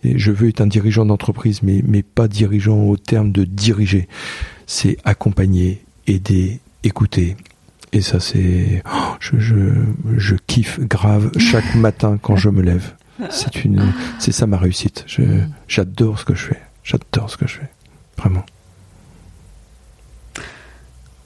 Et je veux être un dirigeant d'entreprise, mais, mais pas dirigeant au terme de diriger. C'est accompagner, aider, écouter. Et ça, c'est... Oh, je, je, je kiffe grave chaque matin quand je me lève. C'est une, c'est ça ma réussite. j'adore ce que je fais. J'adore ce que je fais. Vraiment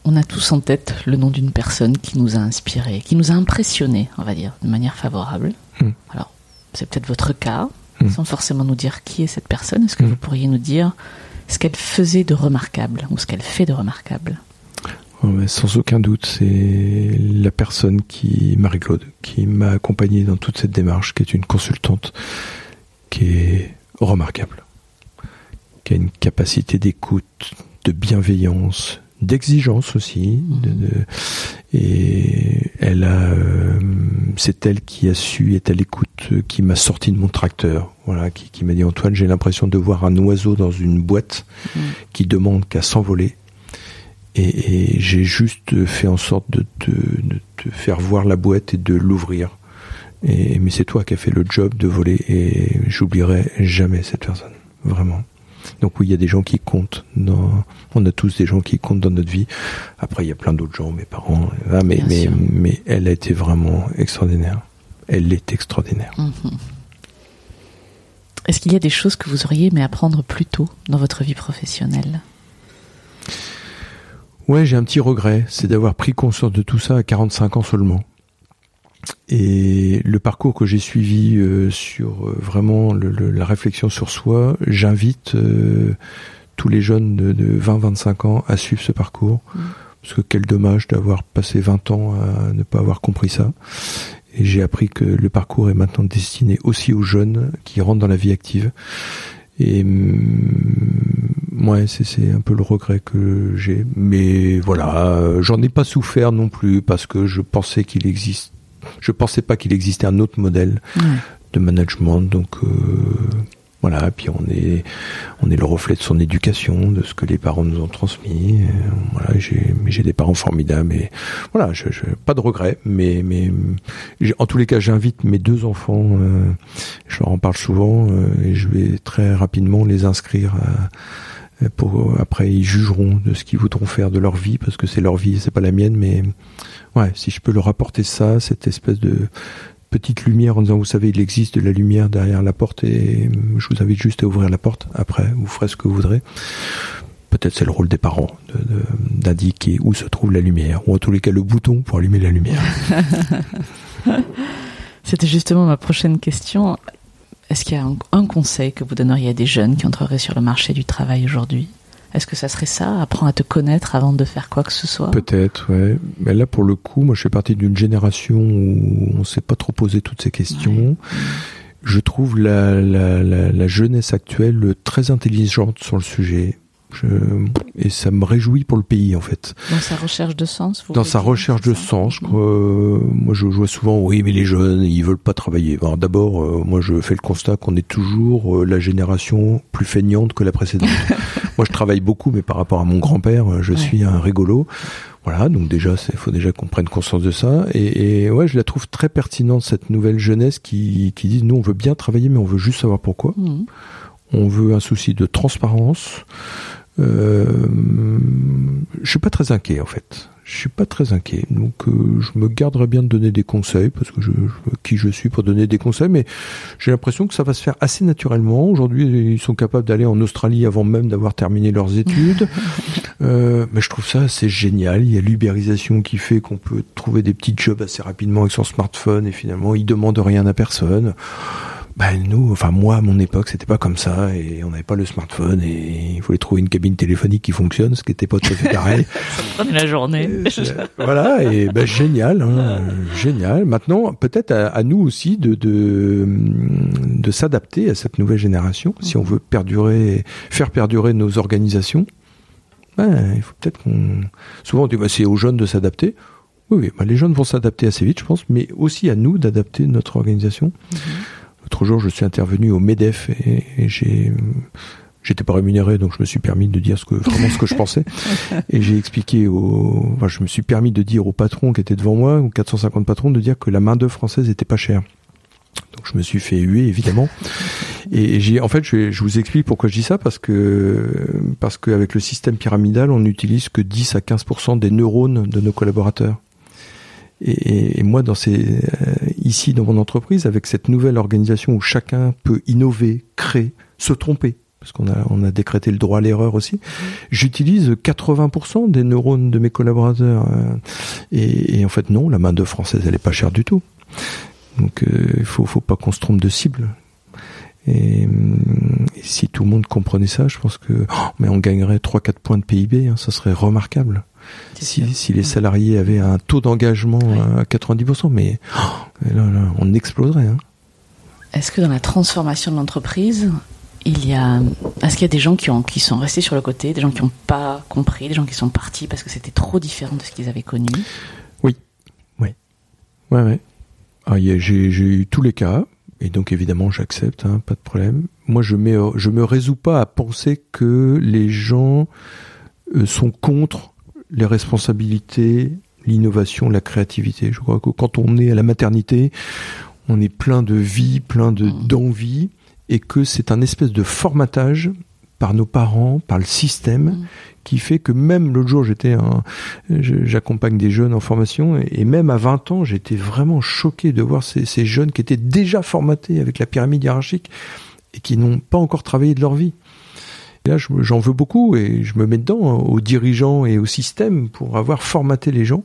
on a tous en tête le nom d'une personne qui nous a inspiré, qui nous a impressionné, on va dire, de manière favorable. Hmm. Alors, c'est peut-être votre cas, hmm. sans forcément nous dire qui est cette personne. Est-ce que hmm. vous pourriez nous dire ce qu'elle faisait de remarquable ou ce qu'elle fait de remarquable? Oh, Sans aucun doute, c'est la personne qui, Marie-Claude, qui m'a accompagné dans toute cette démarche, qui est une consultante qui est remarquable, qui a une capacité d'écoute, de bienveillance, d'exigence aussi. De, de, et elle a, euh, c'est elle qui a su, est à l'écoute, qui m'a sorti de mon tracteur. Voilà, qui, qui m'a dit Antoine, j'ai l'impression de voir un oiseau dans une boîte mm. qui demande qu'à s'envoler. Et, et j'ai juste fait en sorte de te, de te faire voir la boîte et de l'ouvrir. Et, mais c'est toi qui as fait le job de voler et j'oublierai jamais cette personne. Vraiment. Donc oui, il y a des gens qui comptent. Dans, on a tous des gens qui comptent dans notre vie. Après, il y a plein d'autres gens, mes parents. mais, mais, mais elle a été vraiment extraordinaire. Elle est extraordinaire. Mhm. Est-ce qu'il y a des choses que vous auriez aimé apprendre plus tôt dans votre vie professionnelle? Ouais, j'ai un petit regret, c'est d'avoir pris conscience de tout ça à 45 ans seulement. Et le parcours que j'ai suivi euh, sur euh, vraiment le, la réflexion sur soi, j'invite euh, tous les jeunes de, de 20-25 ans à suivre ce parcours. Mm. Parce que quel dommage d'avoir passé 20 ans à ne pas avoir compris ça. Et j'ai appris que le parcours est maintenant destiné aussi aux jeunes qui rentrent dans la vie active. Et mm, ouais, c'est un peu le regret que j'ai. Mais voilà, j'en ai pas souffert non plus parce que je pensais qu'il existe je pensais pas qu'il existait un autre modèle de management. Donc euh, Voilà, puis on est, on est le reflet de son éducation, de ce que les parents nous ont transmis. Voilà, j'ai, j'ai des parents formidables et voilà, je, je pas de regrets, mais, mais en tous les cas, j'invite mes deux enfants, euh, je leur en parle souvent euh, et je vais très rapidement les inscrire. Pour après, ils jugeront de ce qu'ils voudront faire de leur vie parce que c'est leur vie, c'est pas la mienne, mais ouais, si je peux leur apporter ça, cette espèce de petite lumière en disant vous savez il existe de la lumière derrière la porte et je vous invite juste à ouvrir la porte. Après vous ferez ce que vous voudrez. Peut-être c'est le rôle des parents d'indiquer où se trouve la lumière ou en tous les cas le bouton pour allumer la lumière. C'était justement ma prochaine question est-ce qu'il y a un conseil que vous donneriez à des jeunes qui entreraient sur le marché du travail aujourd'hui? Est-ce que ça serait ça Apprends à te connaître avant de faire quoi que ce soit? Peut-être, ouais. Mais là, pour le coup, moi, je fais partie d'une génération où on ne s'est pas trop posé toutes ces questions. Je trouve la, la, la, la, jeunesse actuelle très intelligente sur le sujet. Je, et ça me réjouit pour le pays en fait. Dans sa recherche de sens. Dans sa recherche de sens, euh, moi je vois souvent oui mais les jeunes ils veulent pas travailler. D'abord euh, moi je fais le constat qu'on est toujours euh, la génération plus feignante que la précédente. moi je travaille beaucoup mais par rapport à mon grand-père euh, je ouais. suis un rigolo. Voilà, donc déjà, il faut déjà qu'on prenne conscience de ça. Et, et, ouais, je la trouve très pertinente cette nouvelle jeunesse qui, qui dit nous on veut bien travailler, mais on veut juste savoir pourquoi. Mmh. On veut un souci de transparence. Euh, je suis pas très inquiet en fait. Je suis pas très inquiet. Donc euh, je me garderai bien de donner des conseils parce que je, je qui je suis pour donner des conseils, mais j'ai l'impression que ça va se faire assez naturellement. Aujourd'hui, ils sont capables d'aller en Australie avant même d'avoir terminé leurs études. euh, mais je trouve ça assez génial. Il y a l'ubérisation qui fait qu'on peut trouver des petits jobs assez rapidement avec son smartphone et finalement ils demandent rien à personne ben nous, enfin moi à mon époque, c'était pas comme ça et on n'avait pas le smartphone et il fallait trouver une cabine téléphonique qui fonctionne, ce qui n'était pas tout à fait pareil. ça prenait la journée. voilà et ben génial, hein, génial. Maintenant, peut-être à, à, nous aussi de de, de s'adapter à cette nouvelle génération si on veut perdurer, faire perdurer nos organisations. Ben, il faut peut-être qu'on. Souvent on dit ben, c'est aux jeunes de s'adapter. Oui, oui ben, les jeunes vont s'adapter assez vite, je pense, mais aussi à nous d'adapter notre organisation. Mm -hmm. L'autre jour, je suis intervenu au MEDEF et, et j'ai j'étais pas rémunéré donc je me suis permis de dire ce que vraiment ce que je pensais. Et j'ai expliqué au enfin, je me suis permis de dire au patron qui était devant moi aux 450 patrons de dire que la main d'œuvre française était pas chère. Donc je me suis fait huer évidemment. Et j'ai en fait je, je, vous explique pourquoi je dis ça parce que parce qu'avec le système pyramidal on n'utilise que 10 à 15% des neurones de nos collaborateurs et, et, moi, dans ces, euh, ici dans mon entreprise, avec cette nouvelle organisation où chacun peut innover, créer, se tromper, parce qu'on a, on a décrété le droit à l'erreur aussi, j'utilise 80% des neurones de mes collaborateurs. Euh, et, et, en fait, non, la main d'œuvre française, elle est pas chère du tout. Donc, euh, il faut, faut pas qu'on se trompe de cible. Et, et, si tout le monde comprenait ça, je pense que oh, mais on gagnerait 3-4 points de PIB, hein, ça serait remarquable. Si, si, les salariés avaient un taux d'engagement oui. à 90%, mais oh, là, là, on exploserait. Hein. Est-ce que dans la transformation de l'entreprise, il y a, est-ce qu'il y a des gens qui, ont, qui sont restés sur le côté, des gens qui n'ont pas compris, des gens qui sont partis parce que c'était trop différent de ce qu'ils avaient connu? Oui, oui, ouais, ouais. Ah, j'ai eu tous les cas, et donc évidemment j'accepte, hein, pas de problème. Moi je mets, je me résous pas à penser que les gens euh, sont contre les responsabilités, l'innovation, la créativité. Je crois que quand on est à la maternité, on est plein de vie, plein de d'envie, et que c'est un espèce de formatage par nos parents, par le système, mmh. qui fait que même l'autre jour, j'étais, j'accompagne des jeunes en formation, et, et même à 20 ans, j'étais vraiment choqué de voir ces, ces, jeunes qui étaient déjà formatés avec la pyramide hiérarchique et qui n'ont pas encore travaillé de leur vie. Là, j'en veux beaucoup et je me mets dedans hein, aux dirigeants et au système pour avoir formaté les gens.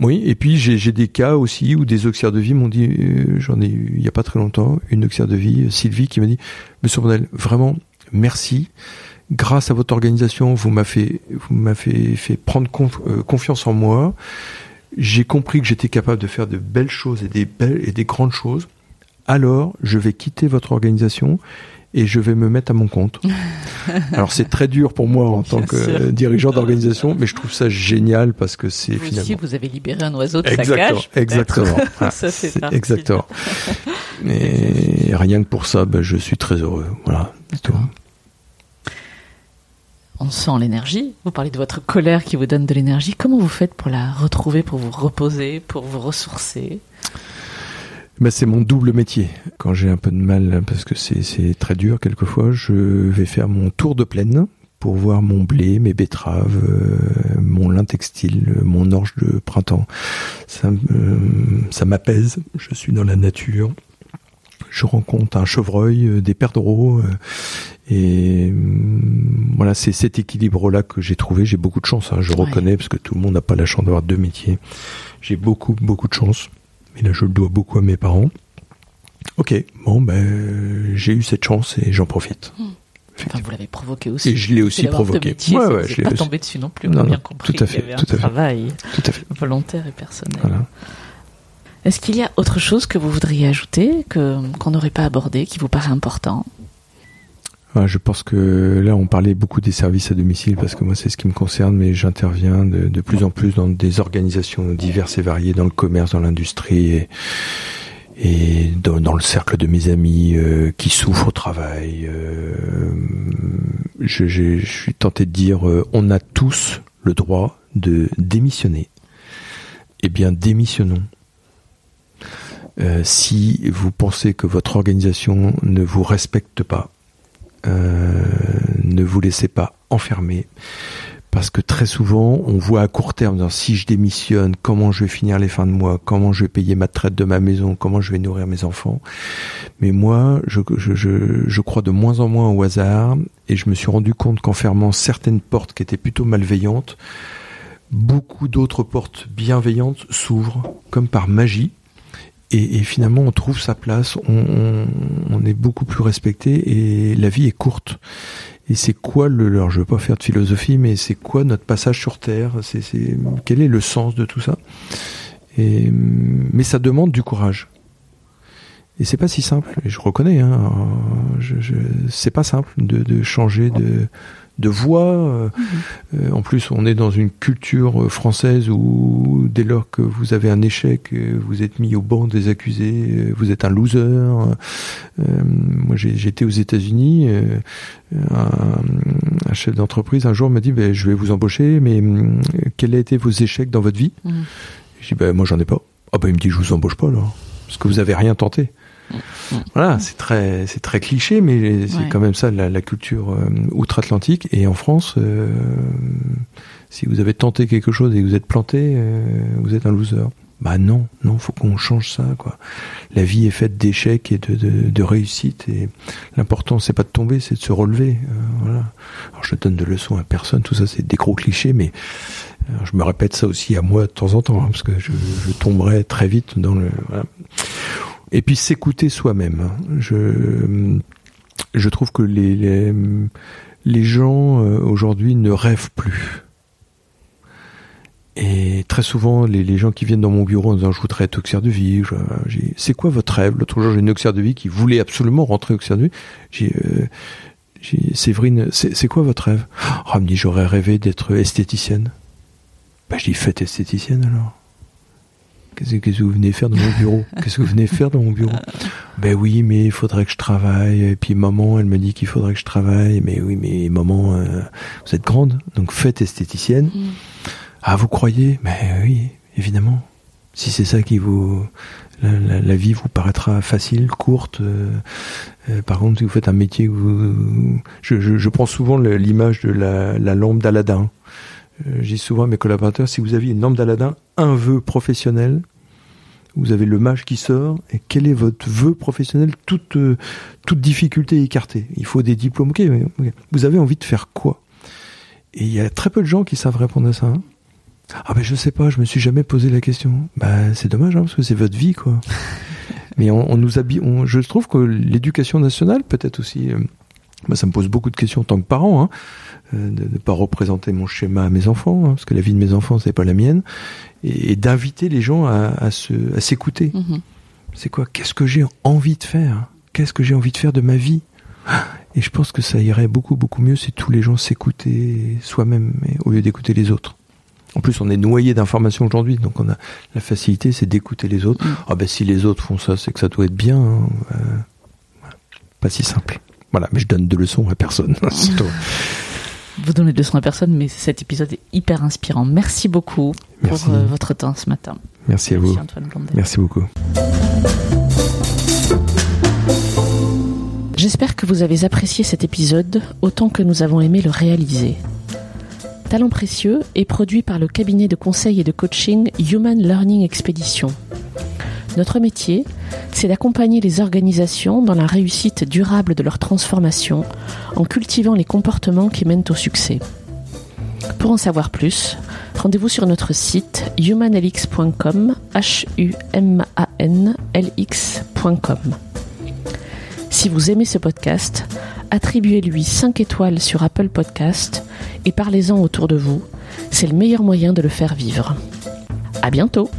Oui, et puis j'ai des cas aussi où des auxiliaires de vie m'ont dit, euh, j'en ai eu il n'y a pas très longtemps, une auxiliaire de vie, Sylvie, qui m'a dit, Monsieur Bonnel, vraiment, merci. Grâce à votre organisation, vous m'avez m'avez fait prendre euh, confiance en moi. J'ai compris que j'étais capable de faire de belles choses et des belles et des grandes choses. Alors, je vais quitter votre organisation et je vais me mettre à mon compte. Alors c'est très dur pour moi en Bien tant que dirigeant d'organisation, mais je trouve ça génial parce que c'est finalement. Aussi, vous avez libéré un oiseau de exactement, sa cage. Exactement. ça c'est exactement. Et rien que pour ça, ben, je suis très heureux. Voilà. On sent l'énergie. Vous parlez de votre colère qui vous donne de l'énergie. Comment vous faites pour la retrouver, pour vous reposer, pour vous ressourcer? Ben, c'est mon double métier. Quand j'ai un peu de mal, parce que c'est très dur quelquefois, je vais faire mon tour de plaine pour voir mon blé, mes betteraves, euh, mon lin textile, mon orge de printemps. Ça, ça m'apaise. Je suis dans la nature. Je rencontre un chevreuil, euh, des perdreaux. Euh, et voilà, c'est cet équilibre-là que j'ai trouvé. J'ai beaucoup de chance, hein, je reconnais, parce que tout le monde n'a pas la chance d'avoir deux métiers. J'ai beaucoup, beaucoup de chance. Mais là, je le dois beaucoup à mes parents. Ok, bon, ben, j'ai eu cette chance et j'en profite. Hmm. Enfin, vous l'avez provoqué aussi. Et je l'ai aussi provoqué. Métier, ouais, ouais, je pas tombé dessus non plus. Non, bien compris. Tout à fait. Il y avait tout un travail tout à fait. volontaire et personnel. Voilà. Est-ce qu'il y a autre chose que vous voudriez ajouter, que qu'on n'aurait pas abordé, qui vous paraît important? Je pense que là, on parlait beaucoup des services à domicile parce que moi, c'est ce qui me concerne, mais j'interviens de, plus en plus dans des organisations diverses et variées, dans le commerce, dans l'industrie et, dans, le cercle de mes amis euh, qui souffrent au travail. Euh, je, suis tenté de dire, euh, on a tous le droit de démissionner. Eh bien, démissionnons. Si vous pensez que votre organisation ne vous respecte pas, ne vous laissez pas enfermer. Parce que très souvent, on voit à court terme, si je démissionne, comment je vais finir les fins de mois, comment je vais payer ma traite de ma maison, comment je vais nourrir mes enfants. Mais moi, je, je crois de moins en moins au hasard, et je me suis rendu compte qu'en fermant certaines portes qui étaient plutôt malveillantes, beaucoup d'autres portes bienveillantes s'ouvrent comme par magie et, et, finalement, on trouve sa place, on, on, on, est beaucoup plus respecté et la vie est courte. Et c'est quoi le leur Je veux pas faire de philosophie, mais c'est quoi notre passage sur Terre? C'est quel est le sens de tout ça? Et, Mais ça demande du courage. Et c'est pas si simple. Et je reconnais, hein, je, c'est pas simple de, de changer de de voix. Euh, mhm. en plus, on est dans une culture française où dès lors que vous avez un échec, vous êtes mis au banc des accusés, vous êtes un loser. Euh, moi, j'étais aux États-Unis. Un, un, chef d'entreprise un jour m'a dit ben, "Je vais vous embaucher, mais quels ont été vos échecs dans votre vie? Mhm. Je dis ben, "Moi, j'en ai pas." Ah ben, il me dit "Je vous embauche pas alors, parce que vous avez rien tenté." Voilà, c'est très, c'est très cliché, mais c'est quand même ça la, la culture euh, outre-Atlantique. Et en France, euh, si vous avez tenté quelque chose et que vous êtes planté, euh, vous êtes un loser. Bah non, non, faut qu'on change ça, quoi. La vie est faite d'échecs et de, de, de réussites, et l'important c'est pas de tomber, c'est de se relever. voilà. Alors je donne de leçons à personne, tout ça c'est des gros clichés, mais je me répète ça aussi à moi de temps en temps, hein, parce que je, je tomberai très vite dans le. Voilà. Et puis s'écouter soi-même. Je, trouve que les, gens euh, aujourd'hui ne rêvent plus. Et très souvent, les, les, gens qui viennent dans mon bureau en disant je voudrais être auxiliaire de vie, c'est quoi votre rêve? L'autre jour, j'ai une auxiliaire de vie qui voulait absolument rentrer auxiliaire de vie. J'ai euh, Séverine, c'est quoi votre rêve? Oh, me dit j'aurais rêvé d'être esthéticienne. Ben, je dis faites esthéticienne alors. Qu'est-ce que vous venez faire dans mon bureau? Qu'est-ce que vous venez faire dans mon bureau? Ben oui, mais il faudrait que je travaille. Et puis maman, elle me dit qu'il faudrait que je travaille. Mais oui, mais maman, euh, vous êtes grande, donc faites esthéticienne. Mm. Ah, vous croyez? Mais oui, évidemment. Si c'est ça qui vous, la, la, vie vous paraîtra facile, courte. Euh, euh, par contre, si vous faites un métier, vous, je, je, je prends souvent l'image de la, la lampe d'Aladin. J'ai souvent à mes collaborateurs, si vous aviez une lampe d'Aladin, un vœu professionnel, vous avez le mage qui sort, et quel est votre vœu professionnel toute, euh, toute difficulté écartée? Il faut des diplômes. ok, vous avez envie de faire quoi? Et il y a très peu de gens qui savent répondre à ça. Hein. ah ben je sais pas, je me suis jamais posé la question. Bah c'est dommage, hein, parce que c'est votre vie, quoi. Mais on, on nous habille. On, je trouve que l'éducation nationale, peut-être aussi, euh, moi ça me pose beaucoup de questions en tant que parent. Hein, de ne pas représenter mon schéma à mes enfants, hein, parce que la vie de mes enfants, c'est pas la mienne, et, et d'inviter les gens à, à, se, à s'écouter. Mm-hmm. C'est quoi? Qu'est-ce que j'ai envie de faire? Qu'est-ce que j'ai envie de faire de ma vie? Et je pense que ça irait beaucoup, beaucoup mieux si tous les gens s'écoutaient soi-même au lieu d'écouter les autres. En plus, on est noyé d'informations aujourd'hui, donc on a la facilité, c'est d'écouter les autres. Mm. Ah ben si les autres font ça, c'est que ça doit être bien. hein. Euh, pas si simple. Voilà, mais je donne de leçons à personne. Vous donnez de leçons à personne, mais cet épisode est hyper inspirant. Merci beaucoup Merci. pour euh, votre temps ce matin. Merci à vous. Merci Antoine. Merci beaucoup. J'espère que vous avez apprécié cet épisode autant que nous avons aimé le réaliser. Talent précieux est produit par le cabinet de conseil et de coaching Human Learning Expedition. Notre métier, c'est d'accompagner les organisations dans la réussite durable de leur transformation en cultivant les comportements qui mènent au succès. Pour en savoir plus, rendez-vous sur notre site humanlx.com. Si vous aimez ce podcast, attribuez-lui 5 étoiles sur Apple Podcast et parlez-en autour de vous. C'est le meilleur moyen de le faire vivre. À bientôt!